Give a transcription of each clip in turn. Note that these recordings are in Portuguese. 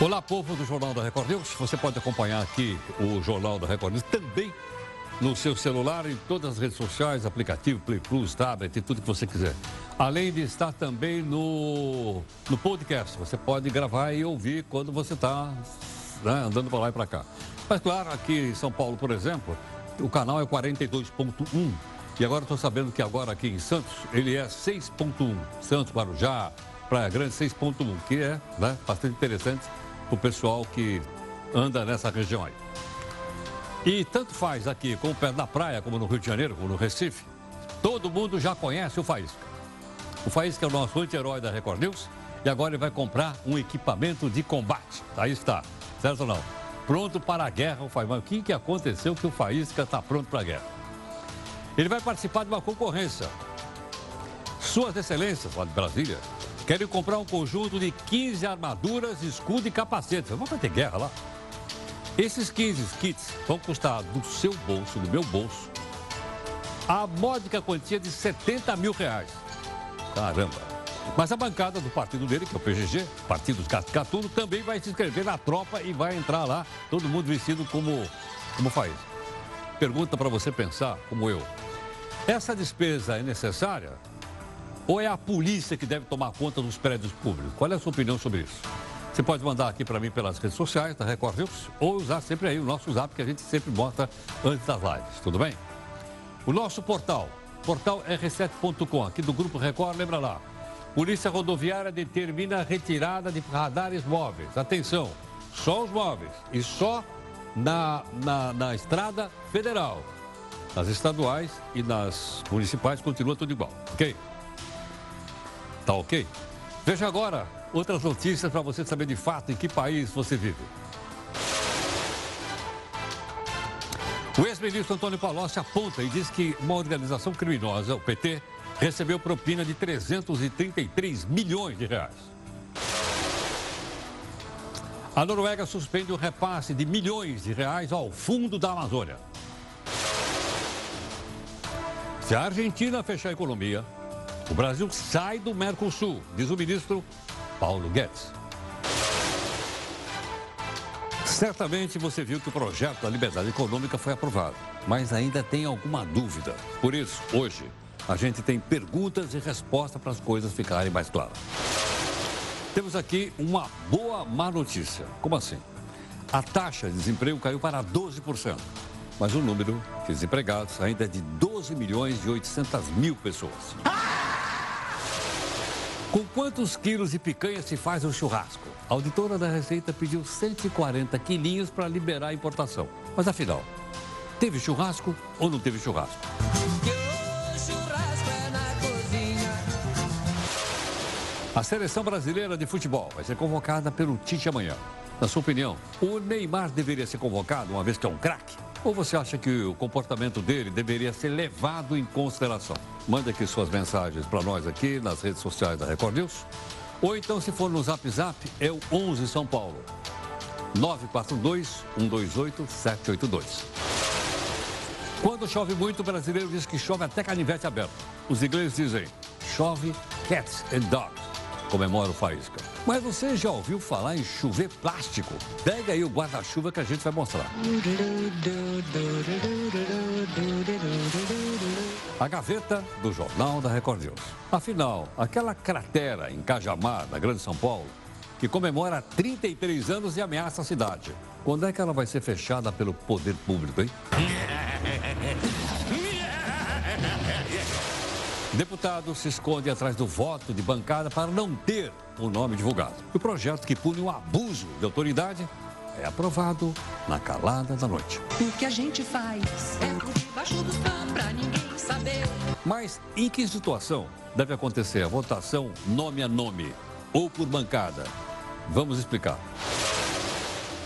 Olá, povo do Jornal da Record News. Você pode acompanhar aqui o Jornal da Record News também no seu celular, em todas as redes sociais, aplicativo, Play Plus, tablet, tudo que você quiser. Além de estar também no, no podcast. Você pode gravar e ouvir quando você está né, andando para lá e para cá. Mas, claro, aqui em São Paulo, por exemplo, o canal é 42.1. E agora estou sabendo que agora aqui em Santos, ele é 6.1. Santos, Guarujá, Praia Grande 6.1, que é né, bastante interessante o pessoal que anda nessa região aí. E tanto faz aqui com o pé da praia, como no Rio de Janeiro, como no Recife, todo mundo já conhece o Faísca. O Faísca é o nosso anti-herói da Record News e agora ele vai comprar um equipamento de combate. Aí está, certo ou não? Pronto para a guerra, o Faísca. O que, que aconteceu que o Faísca está pronto para a guerra? Ele vai participar de uma concorrência. Suas Excelências, lá de Brasília, querem comprar um conjunto de 15 armaduras, escudo e capacete. Vamos ter guerra lá. Esses 15 kits vão custar do seu bolso, do meu bolso, a módica quantia de 70 mil reais. Caramba! Mas a bancada do partido dele, que é o PGG, Partido dos Catulo, também vai se inscrever na tropa e vai entrar lá, todo mundo vestido como, como faz. Pergunta para você pensar, como eu. Essa despesa é necessária? Ou é a polícia que deve tomar conta dos prédios públicos? Qual é a sua opinião sobre isso? Você pode mandar aqui para mim pelas redes sociais da Record News ou usar sempre aí o nosso zap que a gente sempre bota antes das lives, tudo bem? O nosso portal, portal r7.com, aqui do Grupo Record, lembra lá. Polícia Rodoviária determina a retirada de radares móveis. Atenção, só os móveis e só na, na, na estrada federal. Nas estaduais e nas municipais continua tudo igual, ok? Tá ok? Veja agora outras notícias para você saber de fato em que país você vive. O ex-ministro Antônio Palocci aponta e diz que uma organização criminosa, o PT, recebeu propina de 333 milhões de reais. A Noruega suspende o repasse de milhões de reais ao fundo da Amazônia. Se a Argentina fechar a economia, o Brasil sai do Mercosul, diz o ministro Paulo Guedes. Certamente você viu que o projeto da liberdade econômica foi aprovado, mas ainda tem alguma dúvida. Por isso, hoje, a gente tem perguntas e respostas para as coisas ficarem mais claras. Temos aqui uma boa má notícia. Como assim? A taxa de desemprego caiu para 12%, mas o número de desempregados ainda é de 12 milhões e 800 mil pessoas. Com quantos quilos de picanha se faz um churrasco? A auditora da Receita pediu 140 quilinhos para liberar a importação. Mas afinal, teve churrasco ou não teve churrasco? A seleção brasileira de futebol vai ser convocada pelo Tite amanhã. Na sua opinião, o Neymar deveria ser convocado, uma vez que é um craque? Ou você acha que o comportamento dele deveria ser levado em consideração? Manda aqui suas mensagens para nós aqui nas redes sociais da Record News. Ou então, se for no Zap Zap, é o 11 São Paulo. 942-128-782. Quando chove muito, o brasileiro diz que chove até canivete aberto. Os ingleses dizem, chove cats and dogs comemora o Faísca. Mas você já ouviu falar em chover plástico? Pega aí o guarda-chuva que a gente vai mostrar. A gaveta do Jornal da Record News. Afinal, aquela cratera em Cajamar, na Grande São Paulo, que comemora 33 anos e ameaça a cidade. Quando é que ela vai ser fechada pelo poder público, hein? Deputado se esconde atrás do voto de bancada para não ter o nome divulgado. O projeto que pune o abuso de autoridade é aprovado na calada da noite. O que a gente faz é por debaixo dos pra ninguém saber. Mas em que situação deve acontecer a votação nome a nome ou por bancada? Vamos explicar.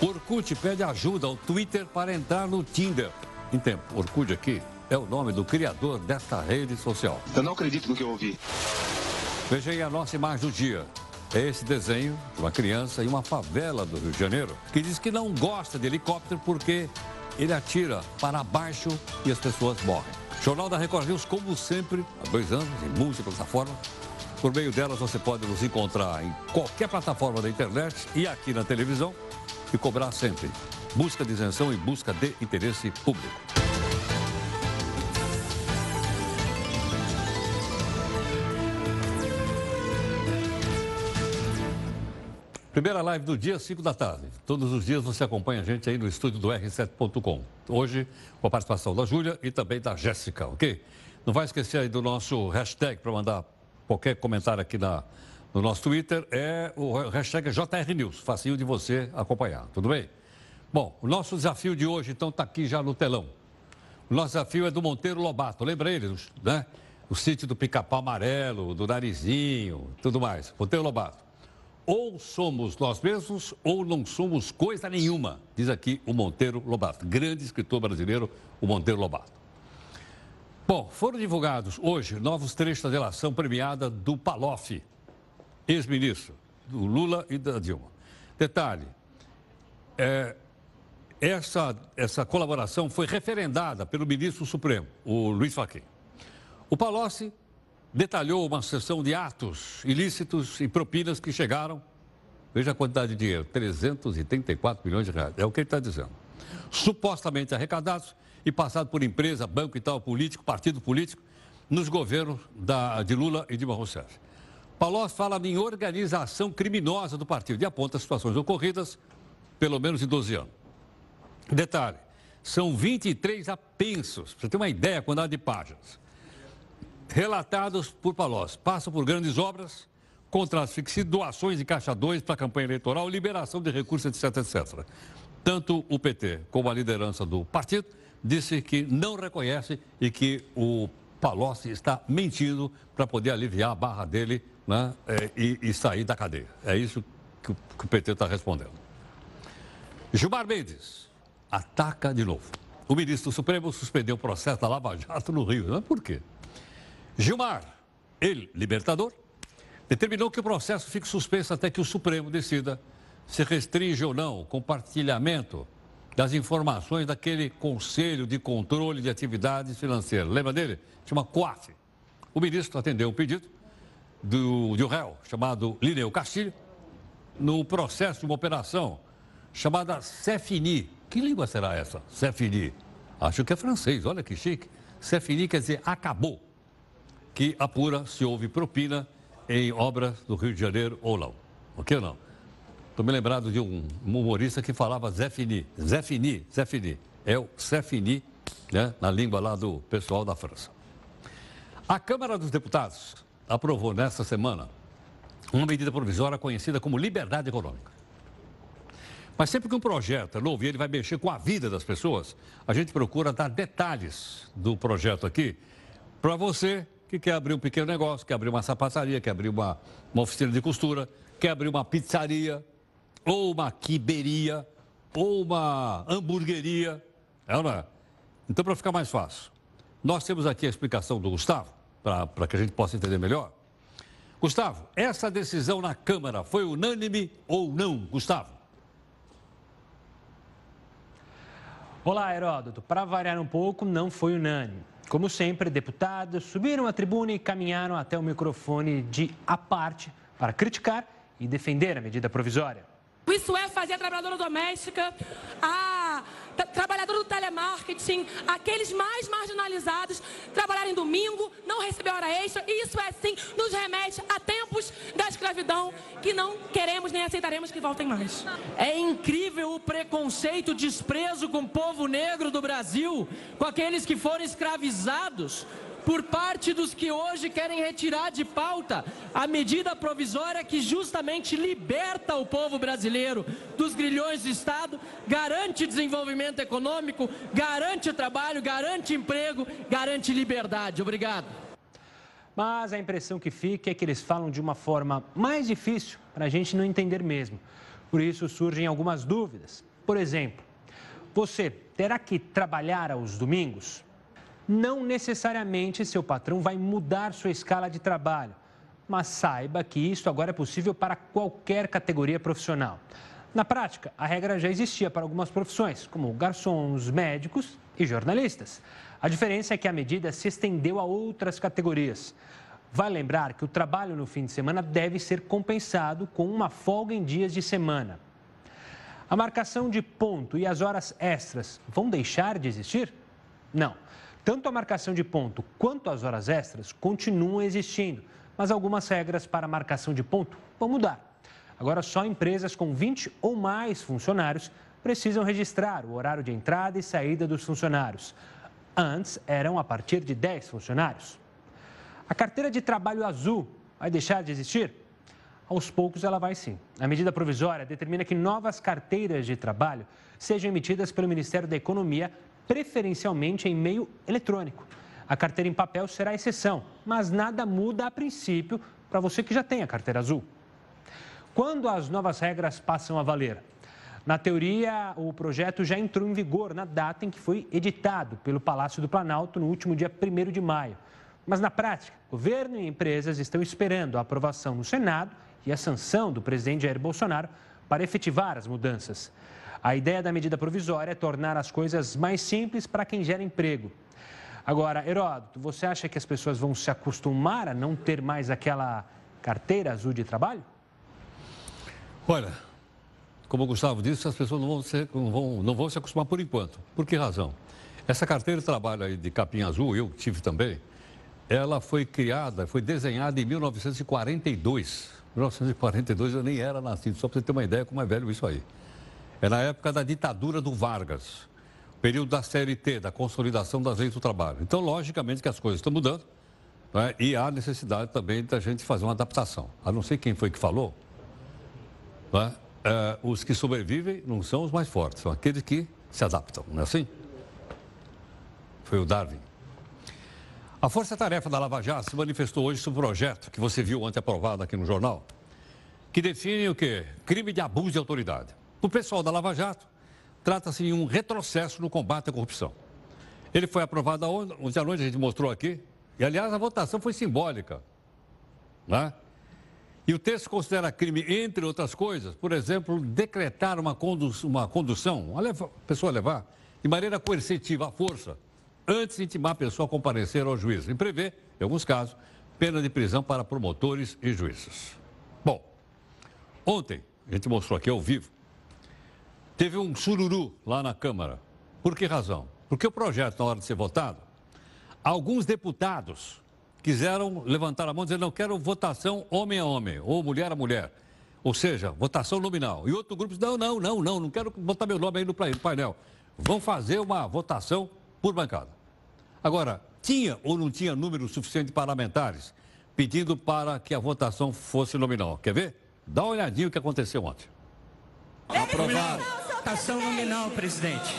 Orkut pede ajuda ao Twitter para entrar no Tinder. Em tempo, Orkut aqui é o nome do criador desta rede social. Eu não acredito no que eu ouvi. Veja aí a nossa imagem do dia. É esse desenho de uma criança em uma favela do Rio de Janeiro que diz que não gosta de helicóptero porque ele atira para baixo e as pessoas morrem. Jornal da Record News, como sempre, há dois anos, em múltiplas plataformas, Por meio delas, você pode nos encontrar em qualquer plataforma da internet e aqui na televisão e cobrar sempre. Busca de isenção e busca de interesse público. Primeira live do dia, 5 da tarde. Todos os dias você acompanha a gente aí no estúdio do R7.com. Hoje, com a participação da Júlia e também da Jéssica, ok? Não vai esquecer aí do nosso hashtag para mandar qualquer comentário aqui na, no nosso Twitter. É o hashtag JRNews, facinho de você acompanhar, tudo bem? Bom, o nosso desafio de hoje, então, está aqui já no telão. O nosso desafio é do Monteiro Lobato. Lembra ele, né? O sítio do pica-pau amarelo, do narizinho, tudo mais. Monteiro Lobato. Ou somos nós mesmos ou não somos coisa nenhuma, diz aqui o Monteiro Lobato, grande escritor brasileiro, o Monteiro Lobato. Bom, foram divulgados hoje novos trechos da delação premiada do Paloff, ex-ministro, do Lula e da Dilma. Detalhe, é, essa, essa colaboração foi referendada pelo ministro Supremo, o Luiz Fachin. O Palocci detalhou uma sessão de atos ilícitos e propinas que chegaram, veja a quantidade de dinheiro, 334 milhões de reais, é o que ele está dizendo. Supostamente arrecadados e passados por empresa, banco e tal, político, partido político, nos governos da, de Lula e de Rousseff. Palocci fala em organização criminosa do partido e aponta situações ocorridas pelo menos em 12 anos. Detalhe, são 23 apensos, para você ter uma ideia, quantidade de páginas relatados por Palocci. Passam por grandes obras, contratos fixos, doações de caixa 2 para a campanha eleitoral, liberação de recursos, etc, etc. Tanto o PT como a liderança do partido disse que não reconhece e que o Palocci está mentindo para poder aliviar a barra dele né, é, e, e, sair da cadeia. É isso que o, que o PT está respondendo. Gilmar Mendes ataca de novo. O ministro do Supremo suspendeu o processo da Lava Jato no Rio. Mas por quê? Gilmar, ele, libertador, determinou que o processo fique suspenso até que o Supremo decida se restringe ou não o compartilhamento das informações daquele Conselho de Controle de Atividades Financeiras. Lembra dele? Chama COAF. O ministro atendeu o pedido do, de um réu chamado Lineu Castilho no processo de uma operação chamada Cefini. Que língua será essa? Cefini. Acho que é francês, olha que chique. Cefini quer dizer acabou que apura se houve propina em obras do Rio de Janeiro ou não. Ok ou não? Estou me lembrado de um humorista que falava Zé Fini. Zé Fini, Zé Fini. É o Zé Fini, né, na língua lá do pessoal da França. A Câmara dos Deputados aprovou nesta semana uma medida provisória conhecida como liberdade econômica. Mas sempre que um projeto é novo e ele vai mexer com a vida das pessoas, a gente procura dar detalhes do projeto aqui para você que quer abrir um pequeno negócio, quer abrir uma sapataria, quer abrir uma, uma oficina de costura, quer abrir uma pizzaria, ou uma quiberia, ou uma hamburgueria. É não é? Então, para ficar mais fácil, nós temos aqui a explicação do Gustavo, para que a gente possa entender melhor. Gustavo, essa decisão na Câmara foi unânime ou não, Gustavo? Olá, Heródoto. Para variar um pouco, não foi unânime. Como sempre, deputados subiram à tribuna e caminharam até o microfone de a parte para criticar e defender a medida provisória. Isso é fazer a trabalhadora doméstica, a trabalhador do telemarketing, aqueles mais marginalizados, trabalharem domingo, não receber hora extra, e isso é sim nos remete a tempos da escravidão que não queremos nem aceitaremos que voltem mais. É incrível o preconceito, o desprezo com o povo negro do Brasil, com aqueles que foram escravizados por parte dos que hoje querem retirar de pauta a medida provisória que justamente liberta o povo brasileiro dos grilhões do Estado, garante desenvolvimento econômico, garante trabalho, garante emprego, garante liberdade. Obrigado. Mas a impressão que fica é que eles falam de uma forma mais difícil para a gente não entender mesmo. Por isso surgem algumas dúvidas. Por exemplo, você terá que trabalhar aos domingos? Não necessariamente seu patrão vai mudar sua escala de trabalho, mas saiba que isso agora é possível para qualquer categoria profissional. Na prática, a regra já existia para algumas profissões, como garçons, médicos e jornalistas. A diferença é que a medida se estendeu a outras categorias. Vai lembrar que o trabalho no fim de semana deve ser compensado com uma folga em dias de semana. A marcação de ponto e as horas extras vão deixar de existir? Não. Tanto a marcação de ponto quanto as horas extras continuam existindo, mas algumas regras para a marcação de ponto vão mudar. Agora, só empresas com 20 ou mais funcionários precisam registrar o horário de entrada e saída dos funcionários. Antes, eram a partir de 10 funcionários. A carteira de trabalho azul vai deixar de existir? Aos poucos ela vai sim. A medida provisória determina que novas carteiras de trabalho sejam emitidas pelo Ministério da Economia, preferencialmente em meio eletrônico. A carteira em papel será exceção, mas nada muda a princípio para você que já tem a carteira azul. Quando as novas regras passam a valer? Na teoria, o projeto já entrou em vigor na data em que foi editado pelo Palácio do Planalto no último dia 1 de maio. Mas na prática, governo e empresas estão esperando a aprovação no Senado e a sanção do presidente Jair Bolsonaro para efetivar as mudanças. A ideia da medida provisória é tornar as coisas mais simples para quem gera emprego. Agora, Heródoto, você acha que as pessoas vão se acostumar a não ter mais aquela carteira azul de trabalho? Olha, como o Gustavo disse, as pessoas não vão, ser, não, vão, não vão se acostumar por enquanto. Por que razão? Essa carteira de trabalho aí de capim azul, eu tive também, ela foi criada, foi desenhada em 1942. 1942 eu nem era nascido, só para você ter uma ideia como é velho isso aí. É na época da ditadura do Vargas, período da CLT, da consolidação das leis do trabalho. Então, logicamente que as coisas estão mudando né? e há necessidade também da gente fazer uma adaptação. A não sei quem foi que falou, né? é, os que sobrevivem não são os mais fortes, são aqueles que se adaptam, não é assim? Foi o Darwin. A Força Tarefa da Lava Jato se manifestou hoje sobre o projeto que você viu ontem aprovado aqui no jornal, que define o quê? Crime de abuso de autoridade. O pessoal da Lava Jato trata-se de um retrocesso no combate à corrupção. Ele foi aprovado ontem à noite, a gente mostrou aqui, e aliás a votação foi simbólica. Né? E o texto considera crime, entre outras coisas, por exemplo, decretar uma, condu uma condução, a pessoa levar, de maneira coercitiva, à força, antes de intimar a pessoa a comparecer ao juiz. E prevê, em alguns casos, pena de prisão para promotores e juízes. Bom, ontem, a gente mostrou aqui ao vivo, teve um sururu lá na Câmara. Por que razão? Porque o projeto, na hora de ser votado, alguns deputados quiseram levantar a mão e dizer, não, quero votação homem a homem, ou mulher a mulher. Ou seja, votação nominal. E outro grupo disse, não, não, não, não, não quero botar meu nome aí no painel. Vão fazer uma votação por bancada. Agora, tinha ou não tinha número suficiente de parlamentares pedindo para que a votação fosse nominal? Quer ver? Dá uma olhadinha o que aconteceu ontem. Aprovado. Votação nominal, presidente.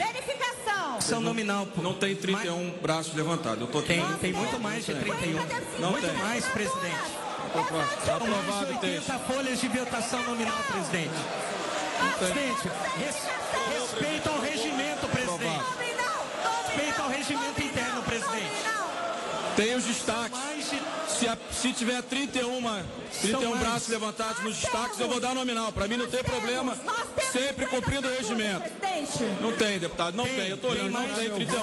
Votação nominal. Não tem 31 mais... braços levantados. Eu tô tem, tem muito mais de 31. Não muito tem. mais, presidente. Aprovado o texto. folhas de votação nominal, presidente. Presidente, res, respeito ao regimento, presidente. Respeito ao regimento interno, presidente. Tem os destaques. Se, a, se tiver 31, 31 braços levantados nos destaques, eu vou dar nominal. Para mim não tem problema. Sempre cumprindo o regimento. Não tem, deputado, não tem. Eu estou olhando, não tem 31.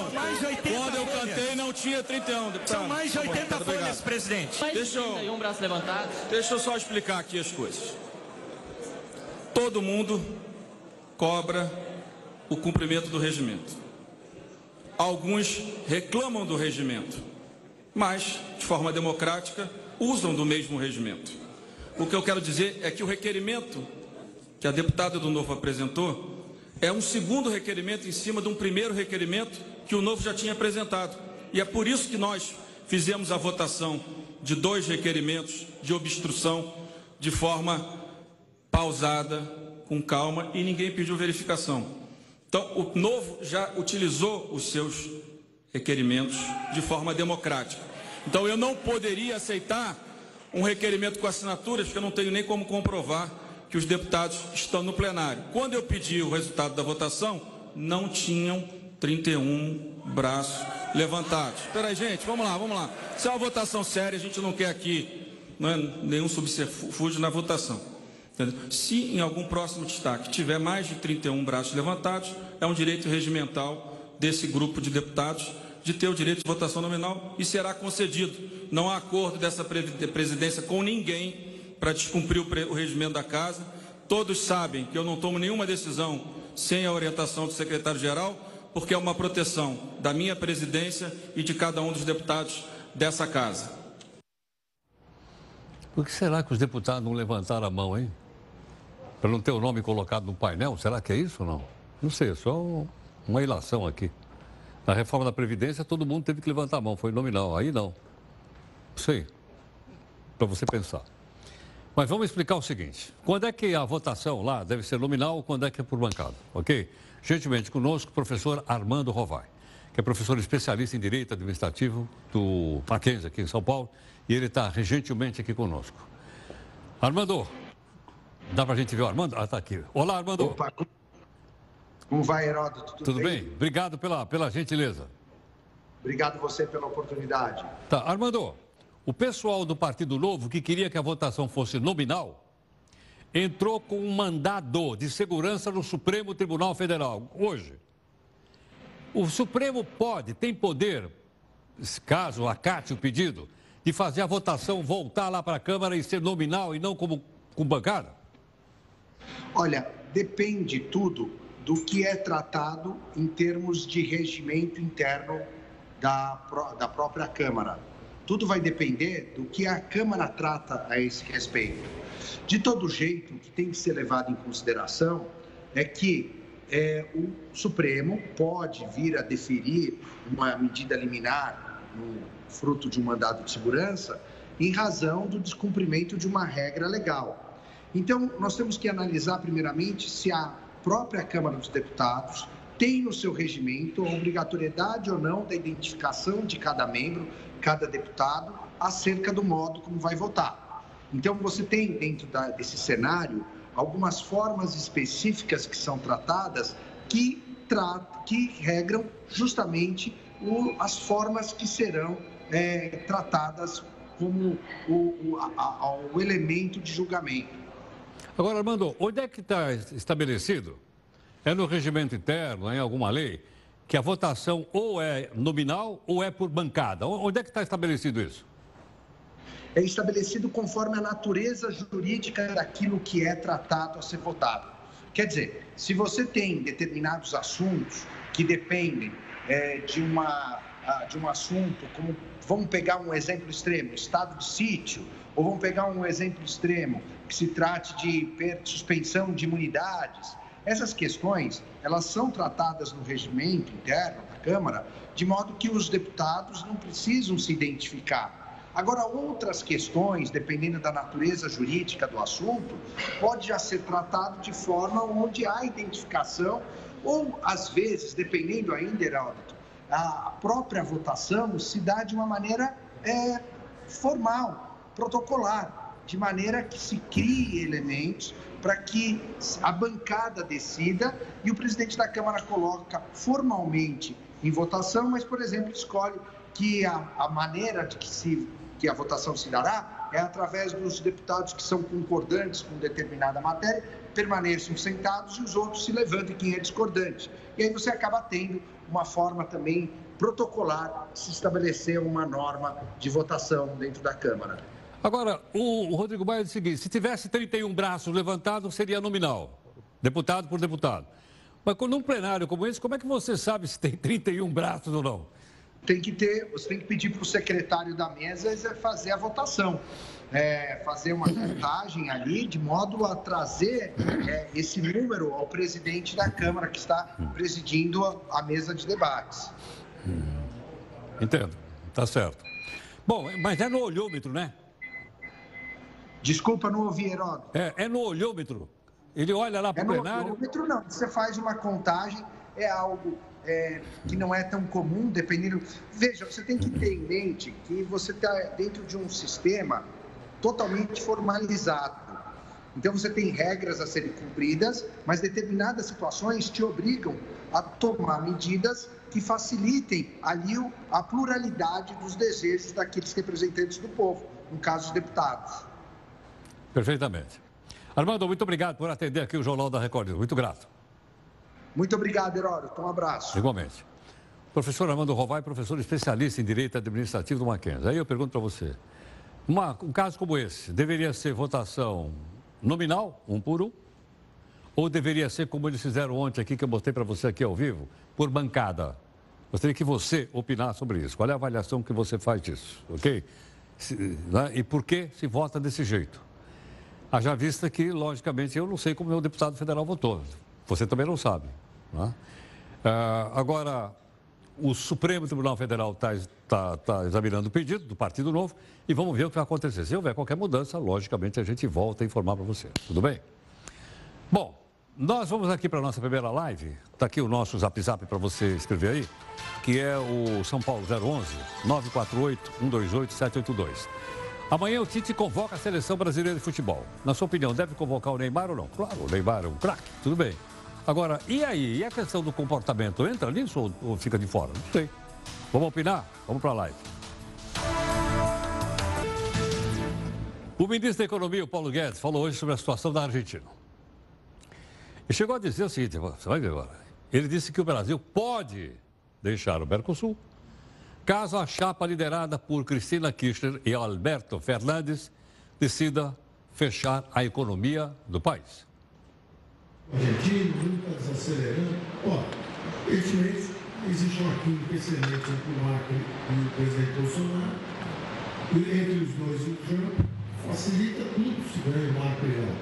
Quando eu cantei, não tinha 31, deputado. São mais de 80 tá folhas, presidente. Deixa eu, deixa eu só explicar aqui as coisas. Todo mundo cobra o cumprimento do regimento. Alguns reclamam do regimento mas, de forma democrática, usam do mesmo regimento. O que eu quero dizer é que o requerimento que a deputada do Novo apresentou é um segundo requerimento em cima de um primeiro requerimento que o Novo já tinha apresentado. E é por isso que nós fizemos a votação de dois requerimentos de obstrução de forma pausada, com calma, e ninguém pediu verificação. Então, o Novo já utilizou os seus requerimentos de forma democrática. Então eu não poderia aceitar um requerimento com assinaturas, porque eu não tenho nem como comprovar que os deputados estão no plenário. Quando eu pedi o resultado da votação, não tinham 31 braços levantados. Espera aí, gente, vamos lá, vamos lá. Se é uma votação séria, a gente não quer aqui não é, nenhum subterfúgio na votação. Entendeu? Se em algum próximo destaque tiver mais de 31 braços levantados, é um direito regimental desse grupo de deputados de ter o direito de votação nominal e será concedido. Não há acordo dessa presidência com ninguém para descumprir o, regimento da casa. Todos sabem que eu não tomo nenhuma decisão sem a orientação do secretário-geral, porque é uma proteção da minha presidência e de cada um dos deputados dessa casa. Por que será que os deputados não levantaram a mão, hein? Para não ter o nome colocado no painel? Será que é isso ou não? Não sei, é só uma ilação aqui. Na reforma da Previdência, todo mundo teve que levantar a mão, foi nominal. Aí não. Sei. Para você pensar. Mas vamos explicar o seguinte: quando é que a votação lá deve ser nominal ou quando é que é por bancada? Ok? Gentilmente conosco, o professor Armando Rovai, que é professor especialista em Direito Administrativo do Mackenzie, aqui em São Paulo, e ele está gentilmente aqui conosco. Armando, dá para a gente ver o Armando? Ah, está aqui. Olá, Armando. Opa, como vai, Heródoto? Tudo, Tudo bem? bem? Obrigado pela, pela gentileza. Obrigado você pela oportunidade. Tá, Armando, o pessoal do Partido Novo, que queria que a votação fosse nominal, entrou com um mandado de segurança no Supremo Tribunal Federal, hoje. O Supremo pode, tem poder, caso acate o pedido, de fazer a votação voltar lá para a Câmara e ser nominal e não como com bancada? Olha, depende tudo do que é tratado em termos de regimento interno da, da própria Câmara. Tudo vai depender do que a Câmara trata a esse respeito. De todo jeito, o que tem que ser levado em consideração é que é, o Supremo pode vir a deferir uma medida liminar, um, fruto de um mandado de segurança, em razão do descumprimento de uma regra legal. Então, nós temos que analisar, primeiramente, se a própria Câmara dos Deputados tem no seu regimento a obrigatoriedade ou não da identificação de cada membro, cada deputado, acerca do modo como vai votar. Então, você tem dentro da, desse cenário algumas formas específicas que são tratadas que, tra que regram justamente o, as formas que serão é, tratadas como o, o, a, o elemento de julgamento. Agora, Armando, onde é que está estabelecido? É no regimento interno, é em alguma lei, que a votação ou é nominal ou é por bancada. Onde é que está estabelecido isso? É estabelecido conforme a natureza jurídica daquilo que é tratado a ser votado. Quer dizer, se você tem determinados assuntos que dependem é, de, uma, de um assunto, como vamos pegar um exemplo extremo, estado de sítio, ou vamos pegar um exemplo extremo, que se trate de suspensão de imunidades. Essas questões, elas são tratadas no regimento interno da Câmara, de modo que os deputados não precisam se identificar. Agora, outras questões, dependendo da natureza jurídica do assunto, pode já ser tratado de forma onde há identificação ou, às vezes, dependendo ainda, Heródoto, a própria votação se dá de uma maneira é, formal, protocolar de maneira que se crie elementos para que a bancada decida e o presidente da Câmara coloca formalmente em votação, mas, por exemplo, escolhe que a, a maneira de que, se, que a votação se dará é através dos deputados que são concordantes com determinada matéria, permaneçam sentados e os outros se levantem quem é discordante. E aí você acaba tendo uma forma também protocolar se estabelecer uma norma de votação dentro da Câmara. Agora, o, Rodrigo Maia diz o seguinte: se tivesse 31 braços levantados, seria nominal, deputado por deputado. Mas num plenário como esse, como é que você sabe se tem 31 braços ou não? Tem que ter, você tem que pedir para o secretário da mesa fazer a votação. É, fazer uma contagem ali, de modo a trazer é, esse número ao presidente da Câmara que está presidindo a, a mesa de debates. Entendo, tá certo. Bom, mas é no olhômetro, né? Desculpa, não ouvi, Heródoto. É, é no olhômetro. Ele olha lá para o é plenário. No olhômetro não. Você faz uma contagem, é algo é, que não é tão comum, dependendo. Veja, você tem que ter em mente que você está dentro de um sistema totalmente formalizado. Então você tem regras a serem cumpridas, mas determinadas situações te obrigam a tomar medidas que facilitem ali a pluralidade dos desejos daqueles representantes do povo, no caso os deputados. Perfeitamente. Armando, muito obrigado por atender aqui o Jornal da Record. Muito grato. Muito obrigado, Heródoto. Um abraço. Igualmente. Professor Armando Rovai, professor especialista em Direito Administrativo do Mackenzie. Aí eu pergunto para você, uma, um caso como esse, deveria ser votação nominal, um por um? Ou deveria ser como eles fizeram ontem aqui, que eu mostrei para você aqui ao vivo, por bancada? Gostaria que você opinar sobre isso. Qual é a avaliação que você faz disso, ok? Se, né? E por que se vota desse jeito? Haja vista que, logicamente, eu não sei como o deputado federal votou. Você também não sabe. Né? Agora, o Supremo Tribunal Federal está tá, tá examinando o pedido do Partido Novo e vamos ver o que vai acontecer. Se houver qualquer mudança, logicamente a gente volta a informar para você. Tudo bem? Bom, nós vamos aqui para a nossa primeira live. Está aqui o nosso zap zap para você escrever aí, que é o São Paulo 011 948 128 782. Amanhã o Tite convoca a seleção brasileira de futebol. Na sua opinião, deve convocar o Neymar ou não? Claro, o Neymar é um craque, tudo bem. Agora, e aí? E a questão do comportamento? Entra nisso ou, ou fica de fora? Não sei. Vamos opinar? Vamos para a live. O ministro da Economia, o Paulo Guedes, falou hoje sobre a situação da Argentina. E chegou a dizer o seguinte, você vai ver agora. Ele disse que o Brasil pode deixar o Mercosul caso a chapa liderada por Cristina Kirchner e Alberto Fernandes decida fechar a economia do país. Desacelerando. Ó, existe entre o Macri e o presidente Bolsonaro. E entre os dois, o Trump facilita muito se o Macri lá.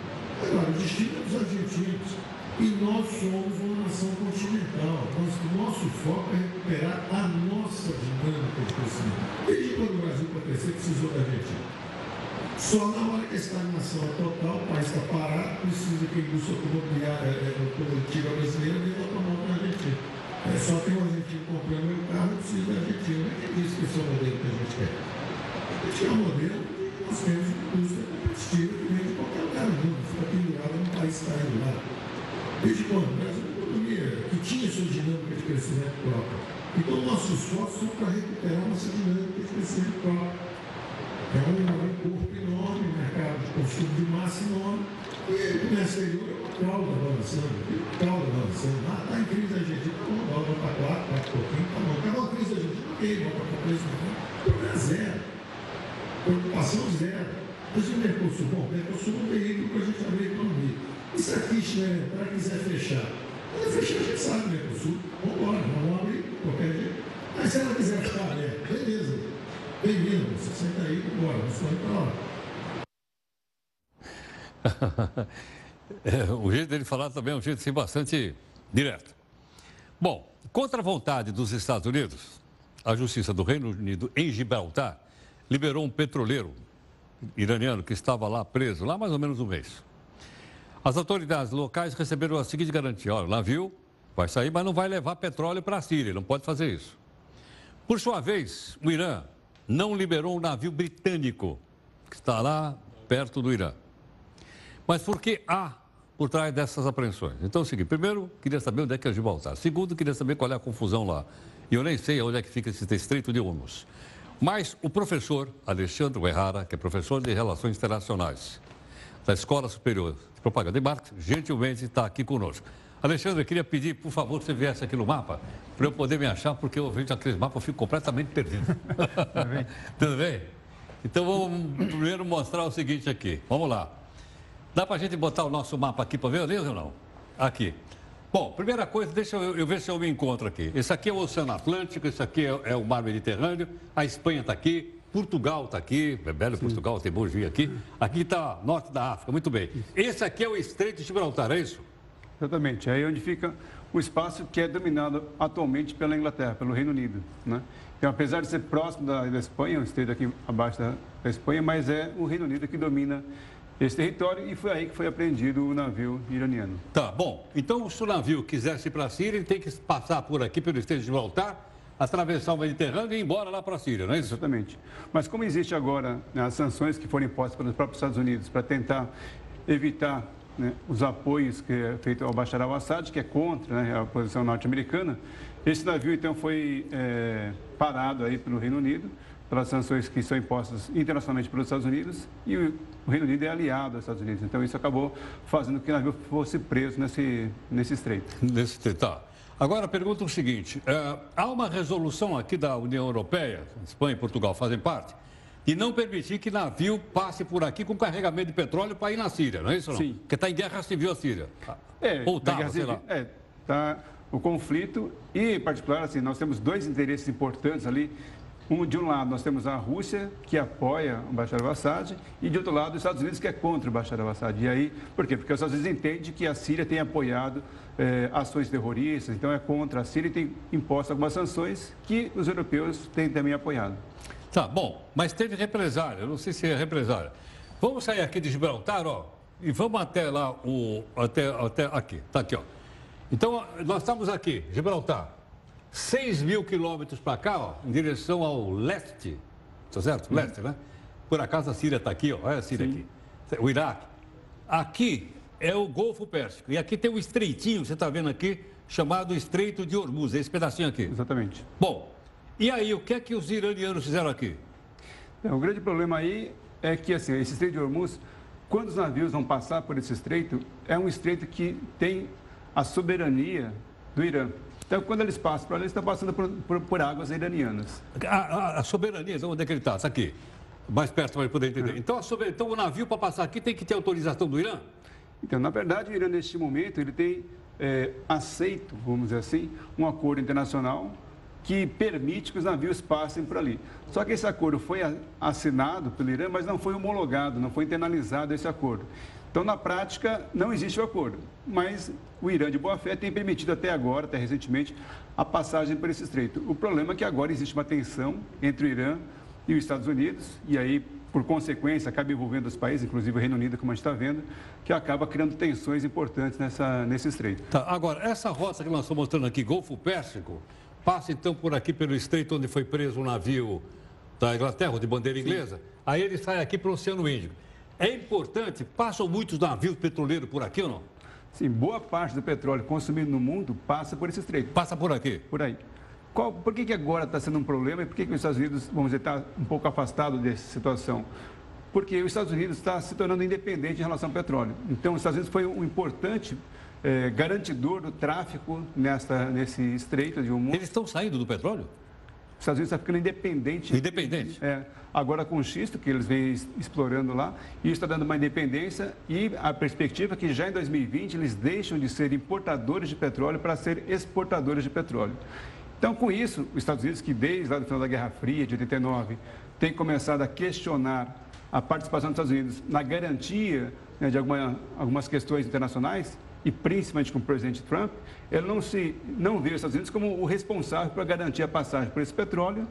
Agora, o destino é dos argentinos. E nós somos uma nação continental. Nós, nosso foco é recuperar a nossa dinâmica de crescimento. Desde quando o Brasil, para crescer, precisou da Argentina. Só na hora total, o país está parado, precisa que a indústria é, é, produtiva brasileira venha automóvel na Argentina. É, só tem um argentino comprando meu carro, precisa da Argentina. Quem disse que esse é o modelo que a gente quer? A gente quer um modelo que nós temos uma indústria competitiva que vem de qualquer lugar do mundo, fica pendurada no país que está indo lá. Desde quando? O Brasil é uma economia que tinha sua dinâmica de crescimento próprio. Então, nossos esforços são para recuperar nossa dinâmica de crescimento próprio. É um, um corpo enorme, um mercado de consumo de massa enorme, e o comércio exterior é uma cauda avançando, uma cauda avançando. Lá está em crise a Argentina, tá bom, volta para 4, 4 pouquinho, tá bom. Acabou a crise da Argentina, ok, volta para 3, problema zero. Preocupação zero. Mas o Mercosul, bom, o Mercosul é um veículo para a gente abrir a economia. E se a Kirchner entrar quiser fechar? Ela fechar, a gente sabe, né? O Sul, vamos embora, vamos abrir qualquer jeito. Mas se ela quiser ficar aberta, beleza. Bem-vindo, você senta aí, vamos embora, nós vamos para lá. é, o jeito dele falar também é um jeito assim, bastante direto. Bom, contra a vontade dos Estados Unidos, a Justiça do Reino Unido, em Gibraltar, liberou um petroleiro iraniano que estava lá preso, lá mais ou menos um mês. As autoridades locais receberam a seguinte garantia: olha, o navio vai sair, mas não vai levar petróleo para a Síria, não pode fazer isso. Por sua vez, o Irã não liberou um navio britânico que está lá perto do Irã. Mas por que há por trás dessas apreensões? Então é o seguinte: primeiro, queria saber onde é que é Gibraltar. Segundo, queria saber qual é a confusão lá. E eu nem sei onde é que fica esse estreito de Hormuz. Mas o professor Alexandre Errara, que é professor de Relações Internacionais da Escola Superior propaganda e marketing, gentilmente está aqui conosco. Alexandre, eu queria pedir, por favor, que você viesse aqui no mapa, para eu poder me achar, porque eu vejo aqueles mapas, eu fico completamente perdido. Tudo bem? Tudo bem? Então, vamos primeiro mostrar o seguinte aqui. Vamos lá. Dá para a gente botar o nosso mapa aqui para ver, beleza ou não? Aqui. Bom, primeira coisa, deixa eu, eu, ver se eu me encontro aqui. Esse aqui é o Oceano Atlântico, esse aqui é, é o Mar Mediterrâneo, a Espanha está aqui, Portugal está aqui, é belo Sim. Portugal, tem bom dia aqui. Aqui está norte da África, muito bem. Esse aqui é o Estreito de Gibraltar, é isso? Exatamente, é aí onde fica o espaço que é dominado atualmente pela Inglaterra, pelo Reino Unido. Né? Então, apesar de ser próximo da, da Espanha, o estreito aqui abaixo da, da Espanha, mas é o Reino Unido que domina esse território e foi aí que foi apreendido o navio iraniano. Tá, bom. Então, se o navio quisesse ir para a Síria, ele tem que passar por aqui, pelo Estreito de Gibraltar, atravessar o Mediterrâneo e ir embora lá para a Síria, não é isso? Exatamente. Mas como existe agora né, as sanções que foram impostas pelos próprios Estados Unidos para tentar evitar né, os apoios que é feito ao Bashar al-Assad, que é contra né, a posição norte-americana, esse navio então foi é, parado aí pelo Reino Unido, pelas sanções que são impostas internacionalmente pelos Estados Unidos, e o, Reino Unido é aliado aos Estados Unidos. Então isso acabou fazendo com que o navio fosse preso nesse, nesse estreito. Nesse estreito, tá. Agora, pergunta o seguinte: é, há uma resolução aqui da União Europeia, Espanha e Portugal fazem parte, de não permitir que navio passe por aqui com carregamento de petróleo para ir na Síria, não é isso? Não? Sim. Porque está em guerra civil a Síria. É, Ou guerra sei lá. É, tá o conflito e, em particular, assim, nós temos dois interesses importantes ali. Um, de um lado, nós temos a Rússia, que apoia o Bashar al-Assad, e de outro lado, os Estados Unidos, que é contra o Bashar al-Assad. E aí, por quê? Porque os Estados Unidos entendem que a Síria tem apoiado eh, ações terroristas, então é contra a Síria e tem imposto algumas sanções que os europeus têm também apoiado. Tá, bom, mas teve represália, eu não sei se é represália. Vamos sair aqui de Gibraltar, ó, e vamos até lá, o, até, até aqui, tá aqui, ó. Então, nós estamos aqui, Gibraltar, 6 mil quilômetros para cá, ó, em direção ao leste, tá certo? Leste, né? Por acaso a Síria está aqui, ó, olha a Síria aqui, o Iraque. Aqui é o Golfo Pérsico, e aqui tem um estreitinho, você está vendo aqui, chamado Estreito de Hormuz, esse pedacinho aqui. Exatamente. Bom, e aí, o que é que os iranianos fizeram aqui? É, o grande problema aí é que assim, esse estreito de Hormuz, quando os navios vão passar por esse estreito, é um estreito que tem a soberania do Irã. Então, quando eles passam por ali, eles estão passando por, por- por águas iranianas. A, a- a soberania, então, onde é que ele está? Está aqui. Mais perto para ele poder entender. Então, a sober- então, o navio para passar aqui tem que ter autorização do Irã? Então, na verdade, o Irã, neste momento, ele tem é, aceito, vamos dizer assim, um acordo internacional que permite que os navios passem por ali. Só que esse acordo foi assinado pelo Irã, mas não foi homologado, não foi internalizado esse acordo. Então, na prática, não existe o acordo. Mas o Irã, de boa fé, tem permitido até agora, até recentemente, a passagem por esse estreito. O problema é que agora existe uma tensão entre o Irã e os Estados Unidos, e aí, por consequência, acaba envolvendo os países, inclusive o Reino Unido, como a gente está vendo, que acaba criando tensões importantes nessa, nesse estreito. Tá, agora, essa rota que nós estamos mostrando aqui, Golfo Pérsico, passa então por aqui pelo estreito onde foi preso um navio da Inglaterra, de bandeira inglesa. Aí ele sai aqui para o Oceano Índico. É importante, passam muitos navios petroleiros por aqui ou não? Sim, boa parte do petróleo consumido no mundo passa por esse estreito. Passa por aqui? Por aí. Qual, por que, que agora está sendo um problema e por que, que os Estados Unidos, vamos dizer, está um pouco afastado dessa situação? Porque os Estados Unidos está se tornando independente em relação ao petróleo. Então, os Estados Unidos foi um importante eh, garantidor do tráfico nesta, nesse estreito de um mundo. Eles estão saindo do petróleo? Os Estados Unidos está ficando independente. Independente? É, agora com o xisto, que eles vêm explorando lá, e isso está dando uma independência e a perspectiva é que já em 2020 eles deixam de ser importadores de petróleo para ser exportadores de petróleo. Então, com isso, os Estados Unidos, que desde lá do final da Guerra Fria, de 89, tem começado a questionar a participação dos Estados Unidos na garantia né, de alguma- algumas questões internacionais, e principalmente com o presidente Trump, ele não, se, não vê os Estados Unidos como o responsável para garantir a passagem por esse petróleo,